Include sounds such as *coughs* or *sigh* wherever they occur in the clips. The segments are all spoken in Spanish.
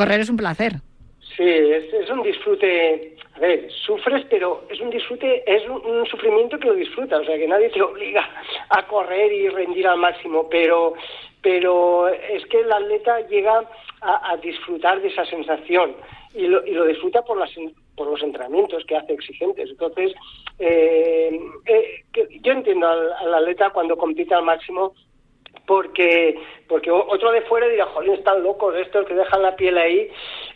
correr es un placer. Sí, es, un disfrute. A ver, sufres, pero es un disfrute, es un, sufrimiento que lo disfrutas. O sea, que nadie te *laughs* obliga a correr y rendir al máximo. Pero, pero es que el atleta llega a, disfrutar de esa sensación y lo, y lo disfruta por las por los entrenamientos que hace exigentes. Entonces, eh, eh, yo entiendo al, atleta cuando compite al máximo porque porque otro de fuera dirá, jolín, están locos estos que dejan la piel ahí.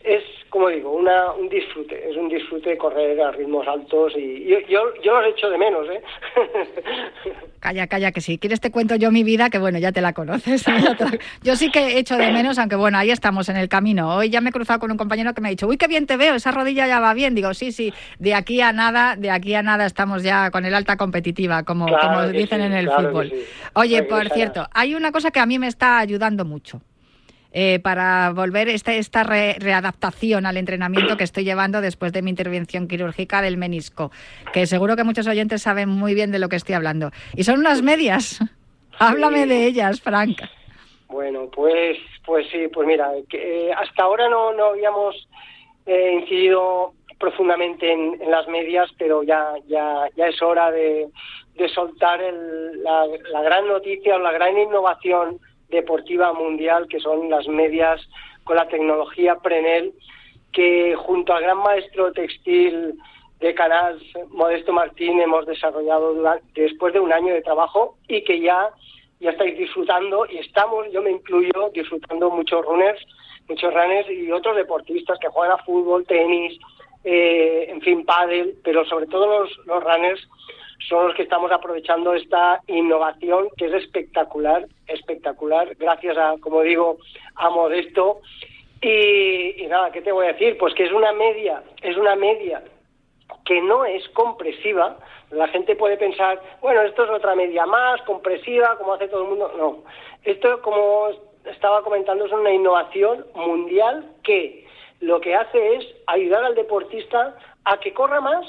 Es, como digo, una, un disfrute, es un disfrute correr a ritmos altos y yo, yo, yo lo hecho de menos, ¿eh? *laughs* Calla, calla, que si quieres te cuento yo mi vida, que bueno, ya te la conoces. *laughs* yo sí que he hecho de menos, aunque bueno, ahí estamos en el camino. Hoy ya me he cruzado con un compañero que me ha dicho, uy, qué bien te veo, esa rodilla ya va bien. Digo, sí, sí, de aquí a nada, de aquí a nada estamos ya con el alta competitiva, como, como dicen en el fútbol. Oye, por cierto, hay una cosa que a mí me está ayudando mucho. Eh, para volver esta, esta readaptación al entrenamiento que estoy llevando después de mi intervención quirúrgica del menisco, que seguro que muchos oyentes saben muy bien de lo que estoy hablando. Y son unas medias. *laughs* Háblame de ellas, Frank. Bueno, pues, pues sí, pues mira, que, eh, hasta ahora no, no habíamos eh, incidido profundamente en, las medias, pero ya, ya, ya es hora de, de soltar la, la gran noticia o la gran innovación deportiva mundial, que son las medias con la tecnología Prenel, que junto al gran maestro textil de Canals, Modesto Martín, hemos desarrollado después de un año de trabajo y que ya, ya estáis disfrutando y estamos, yo me incluyo, disfrutando muchos runners, muchos runners y otros deportistas que juegan a fútbol, tenis, eh, en fin, pádel, pero sobre todo los, los runners son los que estamos aprovechando esta innovación que es espectacular, espectacular, gracias a, como digo, a Modesto. Y, nada, ¿qué te voy a decir? Pues que es una media, es una media que no es compresiva. La gente puede pensar, bueno, esto es otra media más, compresiva, como hace todo el mundo. No, esto, como estaba comentando, es una innovación mundial que lo que hace es ayudar al deportista a que corra más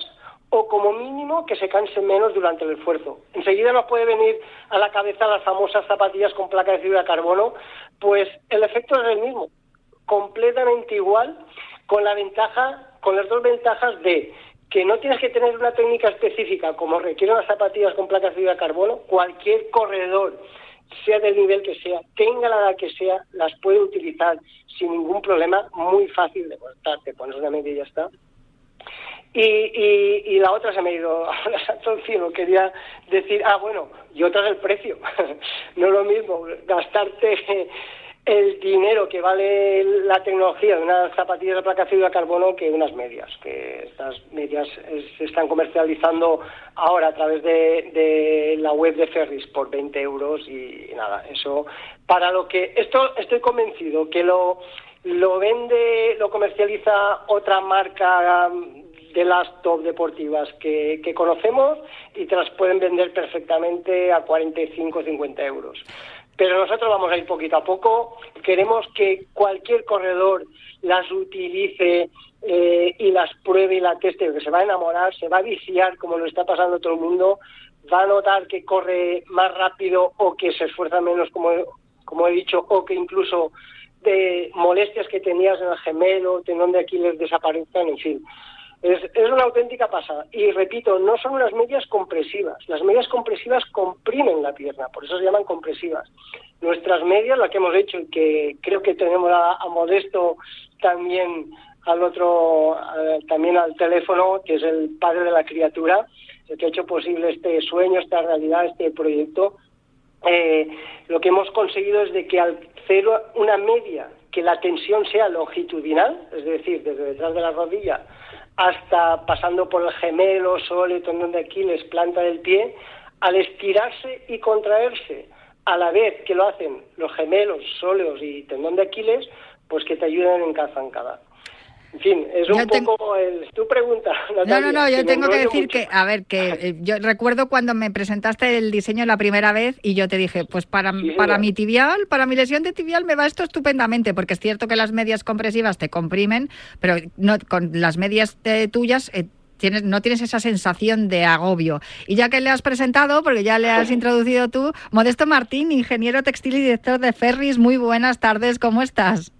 o como mínimo que se canse menos durante el esfuerzo. Enseguida nos puede venir a la cabeza las famosas zapatillas con placa de fibra de carbono, pues el efecto es el mismo, completamente igual, con la ventaja, con las dos ventajas de que no tienes que tener una técnica específica como requieren las zapatillas con placa de fibra de carbono, cualquier corredor sea del nivel que sea, tenga la edad que sea, las puede utilizar sin ningún problema, muy fácil de cortar, te pones una media y ya está. Y, y, y, la otra se me ha ido a la santo. Quería decir, ah, bueno, y otra es el precio. *laughs* no es lo mismo gastarte el dinero que vale la tecnología de unas zapatillas de placa de carbono que unas medias, que estas medias se están comercializando ahora a través de, de, la web de Ferris por 20 euros y, nada, eso para lo que esto estoy convencido que lo lo vende, lo comercializa otra marca de las top deportivas que, conocemos y te las pueden vender perfectamente a 45 o 50 euros. Pero nosotros vamos a ir poquito a poco. Queremos que cualquier corredor las utilice eh, y las pruebe y la teste, que se va a enamorar, se va a viciar como lo está pasando todo el mundo, va a notar que corre más rápido o que se esfuerza menos, como, como he dicho, o que incluso de molestias que tenías en el gemelo, tendón de Aquiles desaparezcan, en fin. Es, una auténtica pasada. Y repito, no son unas medias compresivas. Las medias compresivas comprimen la pierna, por eso se llaman compresivas. Nuestras medias, la que hemos hecho y que creo que tenemos a, Modesto también al otro, también al teléfono, que es el padre de la criatura, el que ha hecho posible este sueño, esta realidad, este proyecto. Eh, lo que hemos conseguido es de que al hacer una media que la tensión sea longitudinal, es decir, desde detrás de la rodilla hasta pasando por el gemelo, sole, tendón de Aquiles, planta del pie, al estirarse y contraerse a la vez que lo hacen los gemelos, sóleos y tendón de Aquiles, pues que te ayuden en cada. En fin, es un poco tu pregunta. no, no, no, yo tengo que decir que, a ver, que eh, yo recuerdo cuando me presentaste el diseño la primera vez y yo te dije, pues para, para mi tibial, para mi lesión de tibial me va esto estupendamente, porque es cierto que las medias compresivas te comprimen, pero no con las medias tuyas eh, Tienes, no tienes esa sensación de agobio. Y ya que le has presentado, porque ya le has *laughs* introducido tú, Modesto Martín, ingeniero textil y director de Ferris, muy buenas tardes, ¿cómo estás?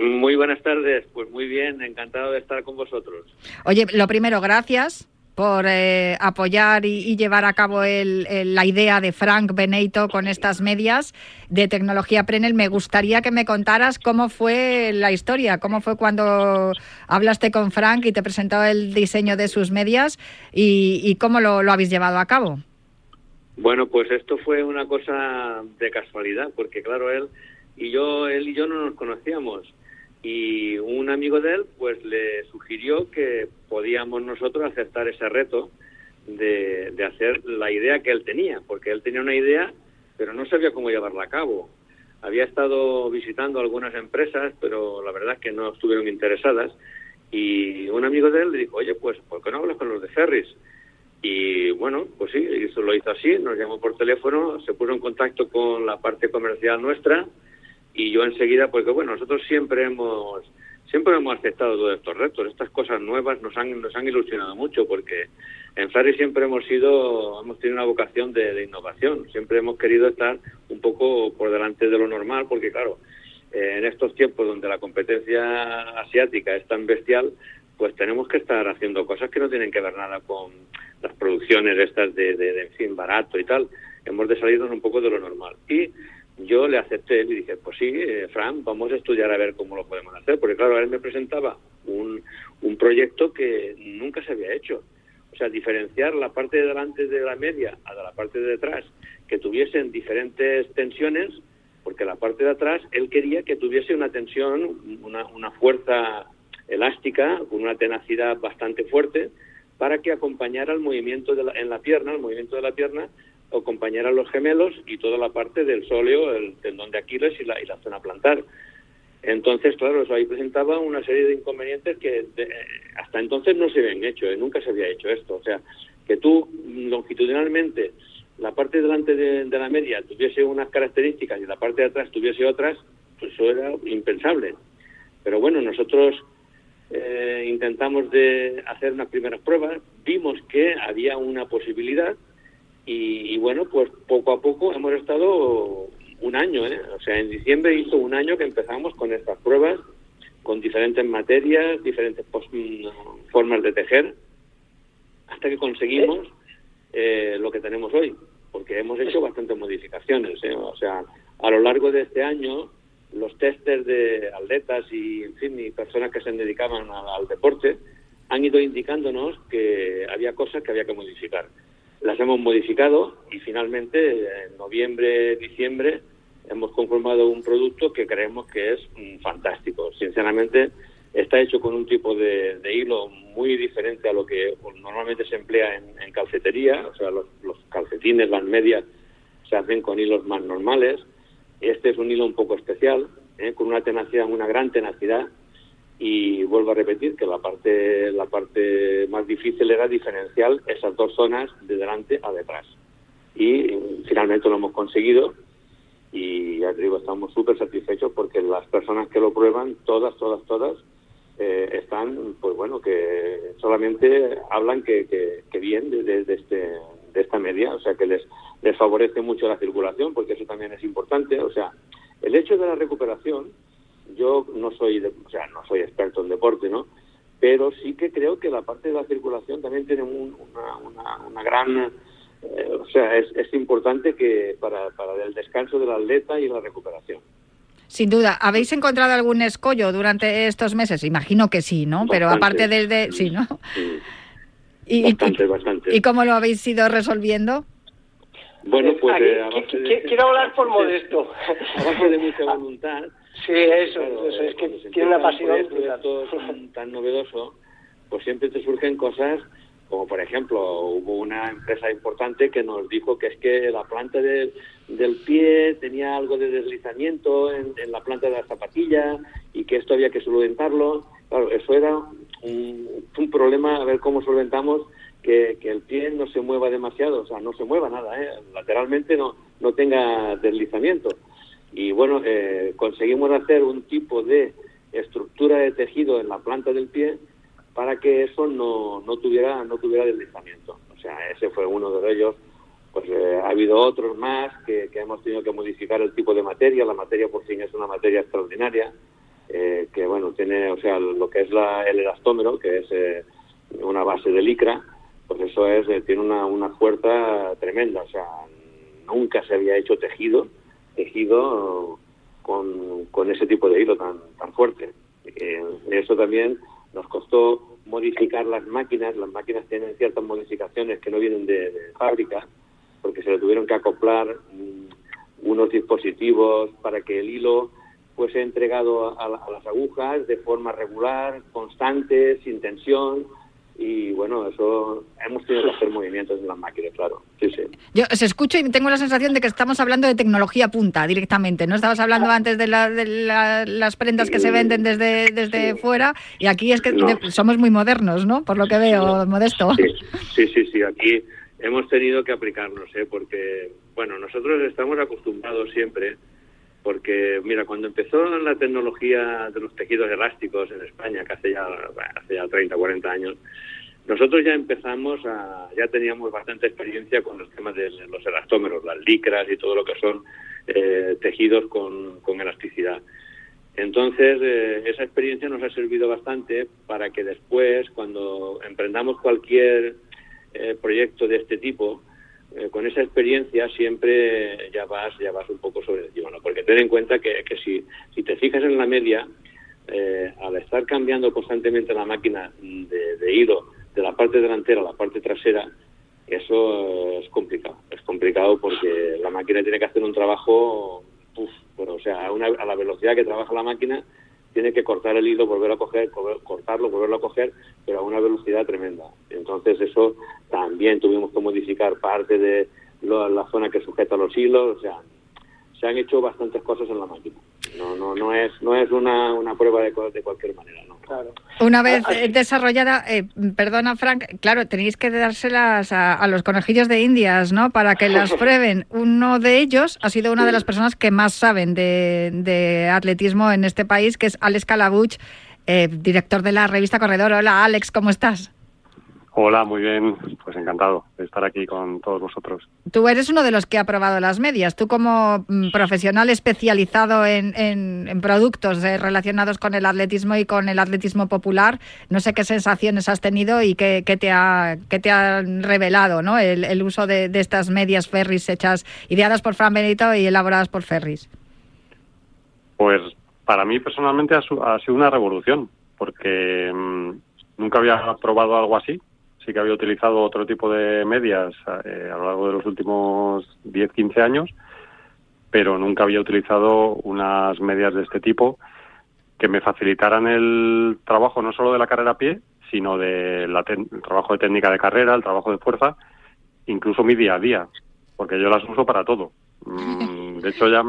Muy buenas tardes, pues muy bien, encantado de estar con vosotros. Oye, lo primero, gracias por eh, apoyar y, llevar a cabo la idea de Frank Beneito con estas medias de tecnología Prenel. Me gustaría que me contaras cómo fue la historia, cómo fue cuando hablaste con Frank y te presentó el diseño de sus medias y, cómo lo, lo habéis llevado a cabo. Bueno, pues esto fue una cosa de casualidad, porque claro, él y yo, él y yo no nos conocíamos y un amigo de él pues le sugirió que podíamos nosotros aceptar ese reto de, de, hacer la idea que él tenía, porque él tenía una idea pero no sabía cómo llevarla a cabo. Había estado visitando algunas empresas, pero la verdad es que no estuvieron interesadas y un amigo de él le dijo, oye, pues ¿por qué no hablas con los de Ferris? Y bueno, pues sí, eso lo hizo así, nos llamó por teléfono, se puso en contacto con la parte comercial nuestra y yo enseguida, porque bueno, nosotros siempre hemos siempre hemos aceptado todos estos retos, estas cosas nuevas nos han nos han ilusionado mucho porque en Ferry siempre hemos sido hemos tenido una vocación de, innovación, siempre hemos querido estar un poco por delante de lo normal porque claro, eh, en estos tiempos donde la competencia asiática es tan bestial, pues tenemos que estar haciendo cosas que no tienen que ver nada con las producciones estas de, de, de en fin, barato y tal. Hemos de salirnos un poco de lo normal. Y yo le acepté y dije, pues sí, eh, Fran, vamos a estudiar a ver cómo lo podemos hacer, porque claro, él me presentaba un, un proyecto que nunca se había hecho. O sea, diferenciar la parte de delante de la media a la parte de detrás, que tuviesen diferentes tensiones, porque la parte de atrás él quería que tuviese una tensión, una, una fuerza elástica, con una tenacidad bastante fuerte, para que acompañara el movimiento de en la pierna, el movimiento de la pierna, acompañar los gemelos y toda la parte del sóleo, el tendón de Aquiles y la, y la zona plantar. Entonces, claro, eso ahí presentaba una serie de inconvenientes que hasta entonces no se habían hecho, ¿eh? nunca se había hecho esto. O sea, que tú longitudinalmente la parte delante de, la media tuviese unas características y la parte de atrás tuviese otras, pues eso era impensable. Pero bueno, nosotros eh, intentamos de hacer unas primeras pruebas, vimos que había una posibilidad y, bueno, pues poco a poco hemos estado un año, ¿eh? o sea, en diciembre hizo un año que empezamos con estas pruebas, con diferentes materias, diferentes mm, formas de tejer, hasta que conseguimos eh, lo que tenemos hoy, porque hemos hecho bastantes modificaciones, ¿eh? o sea, a lo largo de este año los testers de atletas y, en fin, y personas que se dedicaban al deporte han ido indicándonos que había cosas que había que modificar las hemos modificado y finalmente en noviembre, diciembre hemos conformado un producto que creemos que es mm, fantástico. Sinceramente, está hecho con un tipo de, hilo muy diferente a lo que normalmente se emplea en, calcetería, o sea, los, calcetines, las medias, se hacen con hilos más normales. Este es un hilo un poco especial, ¿eh? con una tenacidad, una gran tenacidad, y vuelvo a repetir que la parte la parte más difícil era diferenciar esas dos zonas de delante a detrás. Y finalmente lo hemos conseguido y ya digo estamos súper satisfechos porque las personas que lo prueban todas todas todas eh, están pues bueno que solamente hablan que, que, bien de, de, este de esta media o sea que les les favorece mucho la circulación porque eso también es importante. O sea el hecho de la recuperación yo no soy, o sea, no soy experto en deporte, ¿no? Pero sí que creo que la parte de la circulación también tiene una, una, gran, eh, o sea, es, es importante que para, para el descanso del atleta y la recuperación. Sin duda. ¿Habéis encontrado algún escollo durante estos meses? Imagino que sí, ¿no? Pero aparte del de... Sí, ¿no? *laughs* Y, bastante, bastante. ¿Y cómo lo habéis ido resolviendo? Bueno, pues... Eh, quiero hablar por *laughs* modesto. A base de mucha voluntad Sí, eso, es que tiene una pasión. Todo tan novedoso, pues siempre te surgen cosas como por ejemplo hubo una empresa importante que nos dijo que es que la planta del pie tenía algo de deslizamiento en, la planta de la zapatilla y que esto había que solventarlo. Claro, eso era un, un problema, a ver cómo solventamos que, que, el pie no se mueva demasiado, o sea, no se mueva nada, ¿eh? lateralmente no, no tenga deslizamiento y bueno, eh, conseguimos hacer un tipo de estructura de tejido en la planta del pie para que eso no, no tuviera no tuviera deslizamiento. O sea, ese fue uno de ellos. Pues eh, ha habido otros más que, hemos tenido que modificar el tipo de materia. La materia por fin es una materia extraordinaria. eh, que bueno, tiene, o sea, lo que es la, el elastómero, que es eh, una base de licra, pues eso es, eh, tiene una, una fuerza tremenda, o sea, nunca se había hecho tejido, tejido con, con ese tipo de hilo tan, tan fuerte. eso también nos costó modificar las máquinas, las máquinas tienen ciertas modificaciones que no vienen de, fábrica, porque se le tuvieron que acoplar mm, unos dispositivos para que el hilo fuese entregado a, a, las agujas de forma regular, constante, sin tensión, y bueno, eso hemos tenido que hacer movimientos en las máquinas, claro. Sí, sí. Yo os escucho y tengo la sensación de que estamos hablando de tecnología punta directamente. No estabas hablando ah. antes de, las prendas que se venden desde, desde fuera y aquí es que somos muy modernos, ¿no? Por lo que veo, Modesto. Sí, sí, sí, Aquí hemos tenido que aplicarnos, ¿eh? Porque, bueno, nosotros estamos acostumbrados siempre porque mira, cuando empezó la tecnología de los tejidos elásticos en España, que hace ya, hace ya 30, 40 años, nosotros ya empezamos a, ya teníamos bastante experiencia con los temas de los elastómeros, las licras y todo lo que son eh, tejidos con, con, elasticidad. Entonces, eh, esa experiencia nos ha servido bastante para que después, cuando emprendamos cualquier eh, proyecto de este tipo, eh, con esa experiencia siempre ya vas ya vas un poco sobre el ¿no? porque ten en cuenta que, que si, si te fijas en la media, eh, al estar cambiando constantemente la máquina de, hilo de la parte delantera a la parte trasera, eso es complicado. Es complicado porque la máquina tiene que hacer un trabajo, uf, o sea, a, una, a la velocidad que trabaja la máquina, tiene que cortar el hilo, volver a coger, cortarlo, volverlo a coger, pero a una velocidad tremenda. Entonces eso también tuvimos que modificar parte de la zona que sujeta los hilos, o sea, se han hecho bastantes cosas en la máquina. No, no, no es, no es una, una prueba de, de cualquier manera, ¿no? Una vez ah, desarrollada, eh, perdona Frank, claro, tenéis que dárselas a, los conejillos de Indias, ¿no? Para que las *laughs* prueben. Uno de ellos ha sido una de las personas que más saben de, atletismo en este país, que es Alex Calabuch, eh, director de la revista Corredor. Hola Alex, ¿cómo estás? Hola, muy bien. Pues encantado de estar aquí con todos vosotros. Tú eres uno de los que ha probado las medias. Tú como mm, profesional especializado en, en, productos eh, relacionados con el atletismo y con el atletismo popular, no sé qué sensaciones has tenido y qué, te, ha, qué te ha revelado ¿no? el, uso de, estas medias Ferris hechas, ideadas por Fran Benito y elaboradas por Ferris. Pues para mí personalmente ha, sido una revolución, porque mm, nunca había probado algo así sí que había utilizado otro tipo de medias eh, a lo largo de los últimos 10, 15 años, pero nunca había utilizado unas medias de este tipo que me facilitaran el trabajo no solo de la carrera a pie, sino del trabajo de técnica de carrera, el trabajo de fuerza, incluso mi día a día, porque yo las uso para todo. Mm, de hecho, ya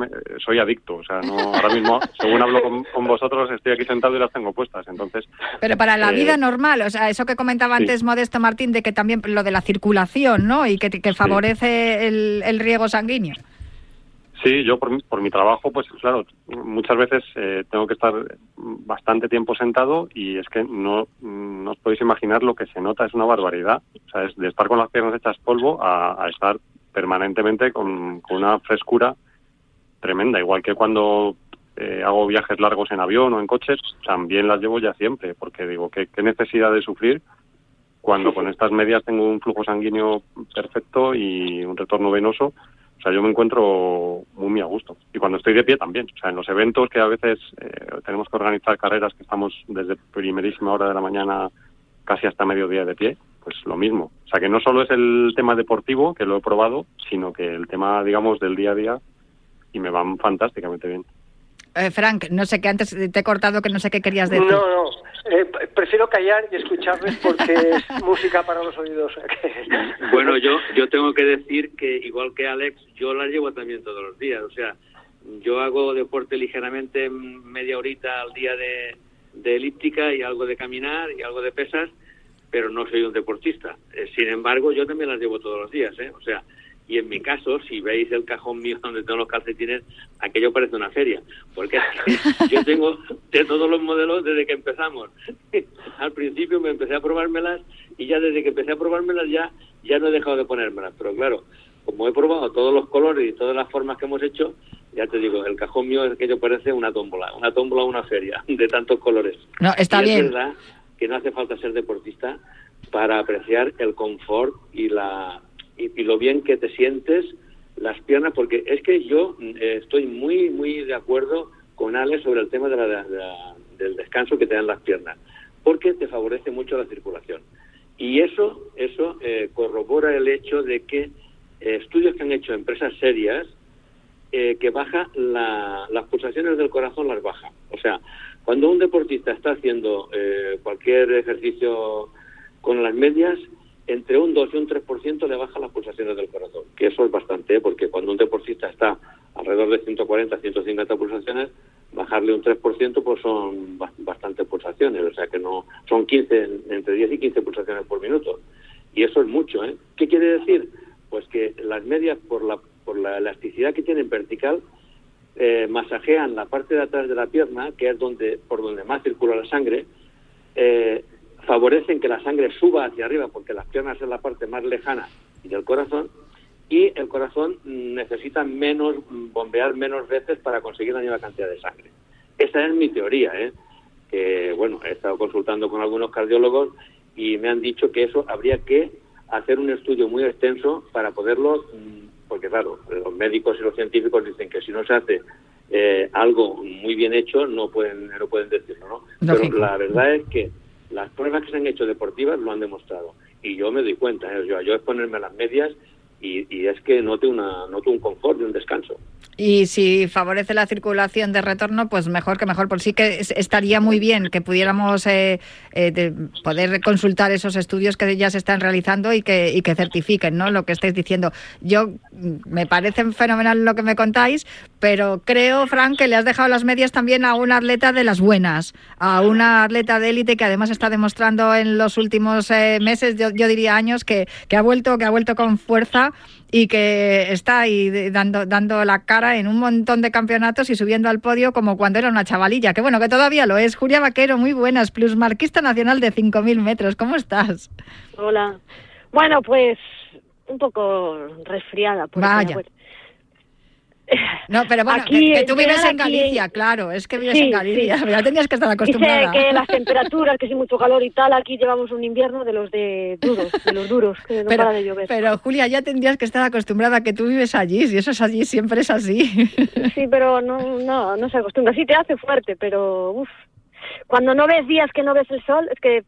soy adicto. O sea, no, ahora mismo, *laughs* según hablo con, vosotros, estoy aquí sentado y las tengo puestas. Entonces. Pero para la vida eh, normal, o sea, eso que comentaba antes Modesto Martín, de que también lo de la circulación, ¿no? Y que, que favorece el, riego sanguíneo. Sí, yo por, por mi trabajo, pues claro, muchas veces eh, tengo que estar bastante tiempo sentado y es que no, no os podéis imaginar lo que se nota, es una barbaridad. O sea, es de estar con las piernas hechas polvo a, a estar permanentemente con, una frescura tremenda, igual que cuando eh, hago viajes largos en avión o en coches, también las llevo ya siempre, porque digo, ¿qué, qué necesidad de sufrir cuando con estas medias tengo un flujo sanguíneo perfecto y un retorno venoso? O sea, yo me encuentro muy, muy a gusto. Y cuando estoy de pie también. O sea, en los eventos que a veces eh, tenemos que organizar carreras que estamos desde primerísima hora de la mañana casi hasta mediodía de pie, pues lo mismo. O sea, que no solo es el tema deportivo, que lo he probado, sino que el tema, digamos, del día a día, y me van fantásticamente bien. Eh, Frank, no sé qué antes te he cortado que no sé qué querías decir. No, no, eh, prefiero callar y escucharles porque es *laughs* música para los oídos. *laughs* bueno, yo yo tengo que decir que igual que Alex, yo la llevo también todos los días. O sea, yo hago deporte ligeramente media horita al día de, de elíptica y algo de caminar y algo de pesas pero no soy un deportista. Eh, sin embargo, yo también las llevo todos los días, ¿eh? O sea, y en mi caso, si veis el cajón mío *laughs* donde tengo los calcetines, aquello parece una feria, porque *laughs* yo tengo de todos los modelos desde que empezamos. *laughs* Al principio me empecé a probármelas y ya desde que empecé a probármelas ya, ya no he dejado de ponérmelas, pero claro, como he probado todos los colores y todas las formas que hemos hecho, ya te digo, el cajón mío es que yo parece una tómbola, una tómbola una feria de tantos colores. No, está bien. Es verdad que no hace falta ser deportista para apreciar el confort y la y, lo bien que te sientes las piernas, porque es que yo eh, estoy muy muy de acuerdo con Ale sobre el tema de del descanso que te dan las piernas, porque te favorece mucho la circulación. Y eso eso eh, corrobora el hecho de que eh, estudios que han hecho empresas serias eh, que baja las pulsaciones del corazón, las baja. O sea, cuando un deportista está haciendo cualquier ejercicio con las medias, entre un 2 y un 3% le baja las pulsaciones del corazón, que eso es bastante, ¿eh? porque cuando un deportista está alrededor de 140, 150 pulsaciones, bajarle un 3% pues son bastantes pulsaciones, o sea que no son 15 entre 10 y 15 pulsaciones por minuto. Y eso es mucho, ¿eh? ¿Qué quiere decir? Pues que las medias por la por la elasticidad que tienen vertical, eh, masajean la parte de atrás de la pierna, que es donde por donde más circula la sangre, eh, favorecen que la sangre suba hacia arriba, porque las piernas es la parte más lejana del corazón, y el corazón necesita menos, bombear menos veces para conseguir la misma cantidad de sangre. Esa es mi teoría, ¿eh? que bueno, he estado consultando con algunos cardiólogos y me han dicho que eso habría que hacer un estudio muy extenso para poderlo mm, porque claro, los médicos y los científicos dicen que si no se hace eh, algo muy bien hecho no pueden no pueden decirlo, ¿no? Pero la verdad es que las pruebas que se han hecho deportivas lo han demostrado y yo me doy cuenta, ¿eh? yo, yo es ponerme las medias y, es que note, una, note un confort y un descanso. Y si favorece la circulación de retorno, pues mejor que mejor. Por sí que estaría muy bien que pudiéramos eh, eh, poder consultar esos estudios que ya se están realizando y que, y que certifiquen ¿no? lo que estáis diciendo. Yo mm, me parece fenomenal lo que me contáis, pero creo, Frank, que le has dejado las medias también a una atleta de las buenas, a una atleta de élite que además está demostrando en los últimos eh, meses, yo, yo, diría años, que, que ha vuelto, que ha vuelto con fuerza y que está ahí dando, dando la cara en un montón de campeonatos y subiendo al podio como cuando era una chavalilla, que bueno, que todavía lo es. Julia Vaquero, muy buenas, plusmarquista nacional de 5.000 metros, ¿cómo estás? Hola. Bueno, pues un poco resfriada. Vaya. No, pero bueno, que, tú vives en Galicia, claro, es que vives en Galicia, ya tenías que estar acostumbrada. Dice que las *laughs* temperaturas, que si mucho calor y tal, aquí llevamos un invierno de los de duros, de los duros, que no pero, para de llover. Pero Julia, ya tendrías que estar acostumbrada a que tú vives allí, si eso es allí, siempre es así. Sí, pero no, no, no se acostumbra, sí te hace fuerte, pero uff, cuando no ves días que no ves el sol, es que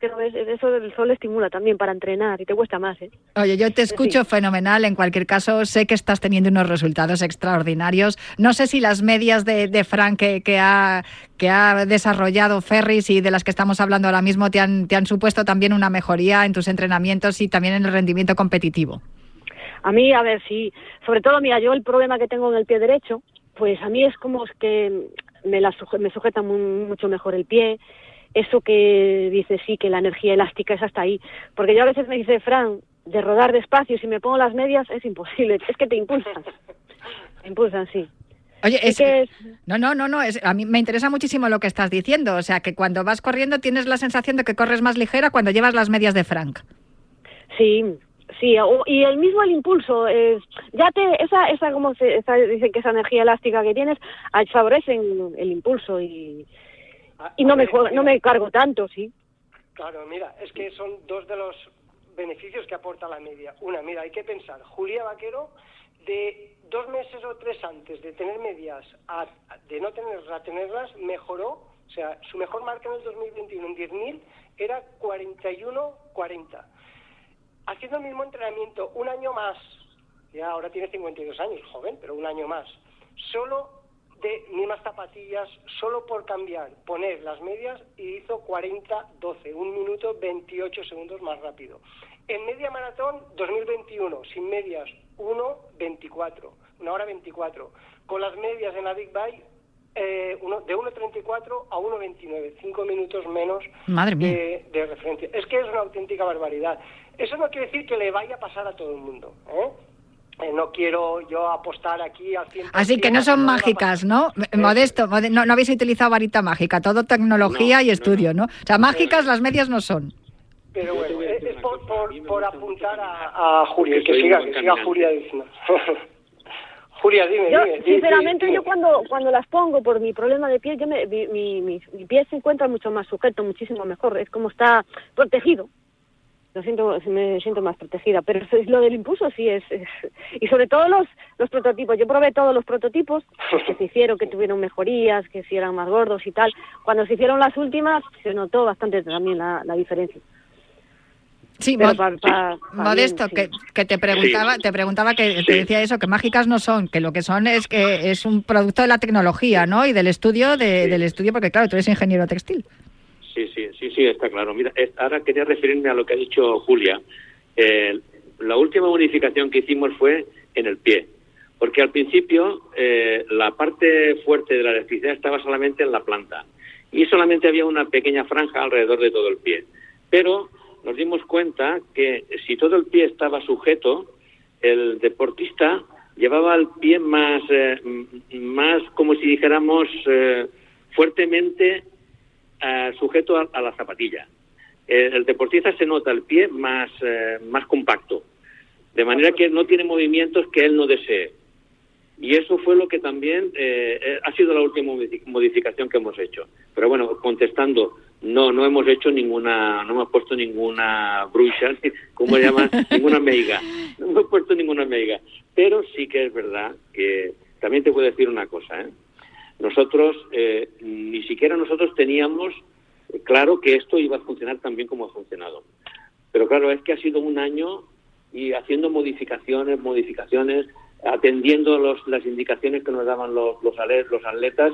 eso del sol estimula también para entrenar y te cuesta más. ¿eh? Oye, yo te escucho fenomenal. En cualquier caso, sé que estás teniendo unos resultados extraordinarios. No sé si las medias de, de Frank que, ha, que ha desarrollado Ferris y de las que estamos hablando ahora mismo te han, te han supuesto también una mejoría en tus entrenamientos y también en el rendimiento competitivo. A mí, a ver, sí. Sobre todo, mira, yo el problema que tengo en el pie derecho, pues a mí es como que me, la me sujeta mucho mejor el pie eso que dice sí, que la energía elástica es hasta ahí. Porque yo a veces me dice, Fran, de rodar despacio, si me pongo las medias es imposible, *laughs* es que te impulsan. Te impulsan, sí. Oye, es, que no, no, no, no, a mí me interesa muchísimo lo que estás diciendo. O sea, que cuando vas corriendo tienes la sensación de que corres más ligera cuando llevas las medias de Frank. Sí, sí, y el mismo el impulso, ya te, esa, esa como se, esa, dicen que esa energía elástica que tienes favorece el impulso y, y no me, no me cargo tanto, sí. Claro, mira, es que son dos de los beneficios que aporta la media. Una, mira, hay que pensar, Julia Vaquero, de dos meses o tres antes de tener medias a, de no tenerlas a tenerlas, mejoró, o sea, su mejor marca en el 2021 en 10.000 era 41-40. Haciendo el mismo entrenamiento un año más, ya ahora tiene 52 años, joven, pero un año más, solo de mismas zapatillas solo por cambiar, poner las medias y hizo 40-12, un minuto 28 segundos más rápido. En media maratón 2021, sin medias 1.24, una hora 24. Con las medias en la Big Bike eh, uno, de 1.34 a 1.29, cinco minutos menos De, de, referencia. Es que es una auténtica barbaridad. Eso no quiere decir que le vaya a pasar a todo el mundo. ¿eh? Eh, no quiero yo apostar aquí al 100%. Así que no son mágicas, ¿no? Modesto, no, no, habéis utilizado varita mágica, todo tecnología y estudio, no, O sea, mágicas las medias no son. Pero bueno, es, por, por, apuntar a, a, Julia, que siga, que siga Julia diciendo. *laughs* Julia, dime, yo, dime, Sinceramente, yo cuando cuando las pongo por mi problema de piel, yo me, mi, mi, mi, pie se encuentra mucho más sujeto, muchísimo mejor. Es como está protegido. Lo siento, me siento más protegida. Pero lo del impulso sí es, Y sobre todo los, los prototipos. Yo probé todos los prototipos que se hicieron, que tuvieron mejorías, que si eran más gordos y tal. Cuando se hicieron las últimas, se notó bastante también la, la diferencia. Sí, *coughs* Modesto, que, que, te preguntaba, te preguntaba que te decía eso, que mágicas no son, que lo que son es que es un producto de la tecnología, ¿no? Y del estudio, de, del estudio, porque claro, tú eres ingeniero textil. Sí, sí, sí, sí, está claro. Mira, ahora quería referirme a lo que ha dicho Julia. Eh, la última modificación que hicimos fue en el pie, porque al principio eh, la parte fuerte de la electricidad estaba solamente en la planta y solamente había una pequeña franja alrededor de todo el pie. Pero nos dimos cuenta que si todo el pie estaba sujeto, el deportista llevaba el pie más, eh, más como si dijéramos, eh, fuertemente eh, sujeto a, la zapatilla. El, deportista se nota el pie más, más compacto, de manera que no tiene movimientos que él no desee. Y eso fue lo que también ha sido la última modificación que hemos hecho. Pero bueno, contestando, no, no hemos hecho ninguna, no hemos puesto ninguna brucha, *laughs* ¿cómo se llama? ninguna meiga. No hemos puesto ninguna meiga. Pero sí que es verdad que también te puedo decir una cosa, ¿eh? Nosotros, eh, ni siquiera nosotros teníamos claro que esto iba a funcionar tan bien como ha funcionado. Pero claro, es que ha sido un año y haciendo modificaciones, modificaciones, atendiendo los, las indicaciones que nos daban los, los atletas,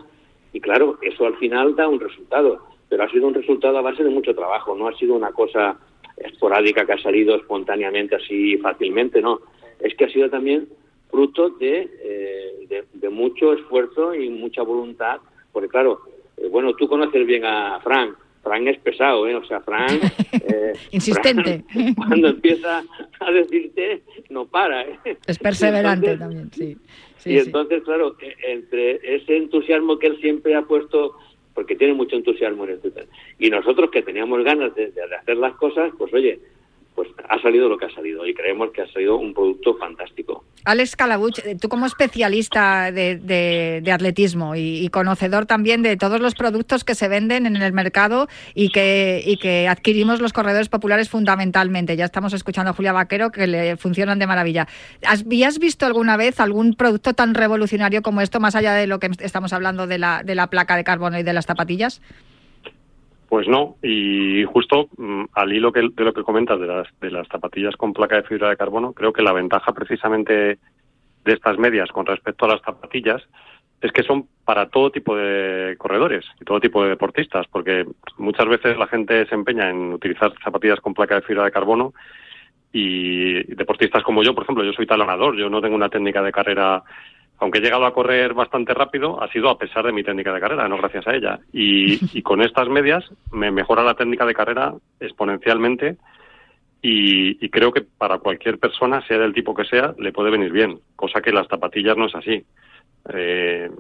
y claro, eso al final da un resultado pero ha sido un resultado a base de mucho trabajo, no ha sido una cosa esporádica que ha salido espontáneamente así fácilmente, no. Es que ha sido también fruto de, eh, de, mucho esfuerzo y mucha voluntad, porque claro, eh, bueno, tú conoces bien a Frank, Frank es pesado, ¿eh? O sea, Frank... *laughs* Eh, Insistente. *laughs* cuando empieza a decirte, no para, ¿eh? Es perseverante también, sí. y entonces, claro, entre ese entusiasmo que él siempre ha puesto porque tiene mucho entusiasmo en este tema. Y nosotros que teníamos ganas de, hacer las cosas, pues oye, pues ha salido lo que ha salido y creemos que ha salido un producto fantástico. Alex Calabuch, eh, tú como especialista de, atletismo y, conocedor también de todos los productos que se venden en el mercado y que, y que adquirimos los corredores populares fundamentalmente. Ya estamos escuchando a Julia Vaquero que le funcionan de maravilla. ¿Habías visto alguna vez algún producto tan revolucionario como esto, más allá de lo que estamos hablando de la, de la placa de carbono y de las zapatillas? Pues no, y justo mm, al hilo que, de lo que comentas de las, de las zapatillas con placa de fibra de carbono, creo que la ventaja precisamente de estas medias con respecto a las zapatillas es que son para todo tipo de corredores y todo tipo de deportistas, porque muchas veces la gente se empeña en utilizar zapatillas con placa de fibra de carbono y deportistas como yo, por ejemplo, yo soy talonador, yo no tengo una técnica de carrera aunque he llegado a correr bastante rápido, ha sido a pesar de mi técnica de carrera, no gracias a ella. Y, *laughs* con estas medias me mejora la técnica de carrera exponencialmente y, creo que para cualquier persona, sea del tipo que sea, le puede venir bien, cosa que las zapatillas no es así. Eh,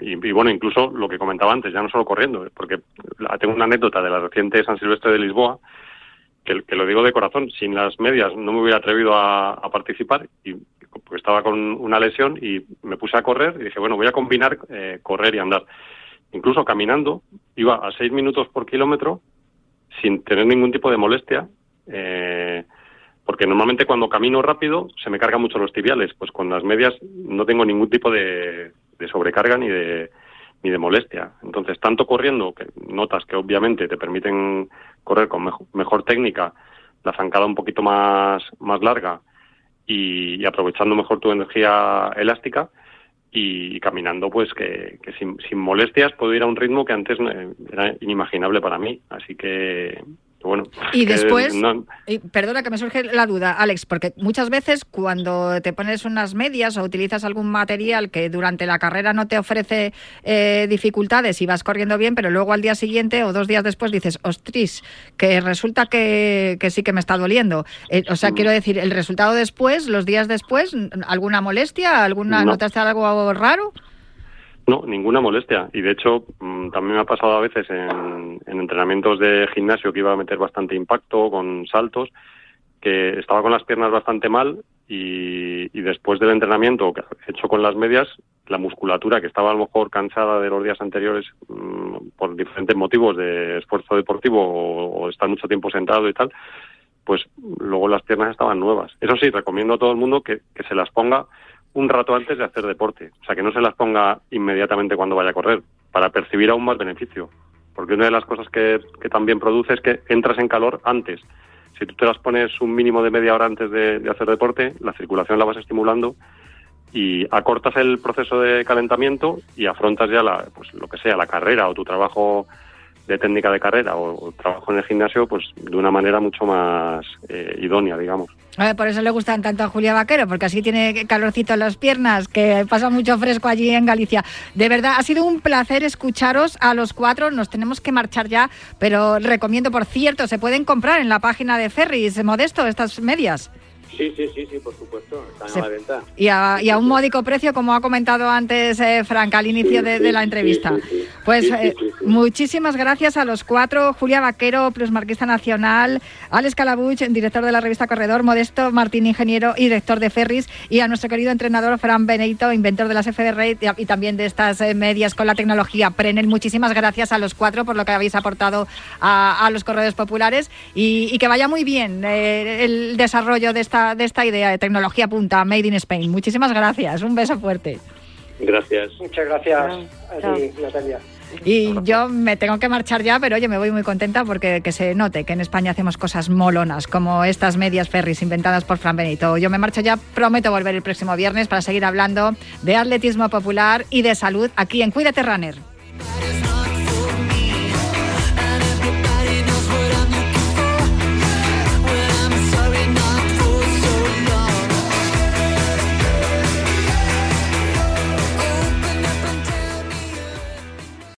y, bueno, incluso lo que comentaba antes, ya no solo corriendo, porque tengo una anécdota de la reciente San Silvestre de Lisboa, que, lo digo de corazón, sin las medias no me hubiera atrevido a, a participar y estaba con una lesión y me puse a correr y dije, bueno, voy a combinar eh, correr y andar. Incluso caminando, iba a seis minutos por kilómetro sin tener ningún tipo de molestia, eh, porque normalmente cuando camino rápido se me cargan mucho los tibiales, pues con las medias no tengo ningún tipo de, sobrecarga ni de, ni de molestia. Entonces, tanto corriendo, que notas que obviamente te permiten correr con mejor, mejor técnica, la zancada un poquito más, más larga, y, aprovechando mejor tu energía elástica y caminando pues que, sin, sin, molestias puedo ir a un ritmo que antes era inimaginable para mí. Así que bueno, y después, perdona que me surge la duda, Alex, porque muchas veces cuando te pones unas medias o utilizas algún material que durante la carrera no te ofrece eh, dificultades y vas corriendo bien, pero luego al día siguiente o dos días después dices, ostris, que resulta que, sí que me está doliendo. Eh, o sea, mm. quiero decir, el resultado después, los días después, ¿alguna molestia? ¿Alguna, no. ¿Notaste algo raro? No, ninguna molestia. Y de hecho, mm, también me ha pasado a veces en, entrenamientos de gimnasio que iba a meter bastante impacto con saltos, que estaba con las piernas bastante mal y, después del entrenamiento hecho con las medias, la musculatura que estaba a lo mejor cansada de los días anteriores mm, por diferentes motivos de esfuerzo deportivo o, estar mucho tiempo sentado y tal, pues luego las piernas estaban nuevas. Eso sí, recomiendo a todo el mundo que, se las ponga un rato antes de hacer deporte, o sea, que no se las ponga inmediatamente cuando vaya a correr, para percibir aún más beneficio. Porque una de las cosas que, que también produce es que entras en calor antes. Si tú te las pones un mínimo de media hora antes de hacer deporte, la circulación la vas estimulando y acortas el proceso de calentamiento y afrontas ya la, pues lo que sea, la carrera o tu trabajo de técnica de carrera o, trabajo en el gimnasio, pues de una manera mucho más eh, idónea, digamos. por eso le gustan tanto a Julia Vaquero, porque así tiene calorcito en las piernas, que pasa mucho fresco allí en Galicia. De verdad, ha sido un placer escucharos a los cuatro. Nos tenemos que marchar ya, pero recomiendo, por cierto, se pueden comprar en la página de Ferris Modesto estas medias. Sí, sí, sí, sí, por supuesto, están a la venta. Y a, un módico precio, como ha comentado antes eh, Frank al inicio de, la entrevista. Pues eh, muchísimas gracias a los cuatro, Julia Vaquero, plusmarquista nacional, Alex Calabuch, director de la revista Corredor, Modesto Martín, ingeniero y director de Ferris, y a nuestro querido entrenador Fran Benito, inventor de las FDR y, también de estas eh, medias con la tecnología Prenel. Muchísimas gracias a los cuatro por lo que habéis aportado a, los corredores populares y que vaya muy bien el desarrollo de esta de esta idea de tecnología punta, Made in Spain. Muchísimas gracias, un beso fuerte. Gracias. Muchas gracias a ti, Natalia. Y yo me tengo que marchar ya, pero oye, me voy muy contenta porque que se note que en España hacemos cosas molonas, como estas medias ferries inventadas por Fran Benito. Yo me marcho ya, prometo volver el próximo viernes para seguir hablando de atletismo popular y de salud aquí en Cuídate Runner.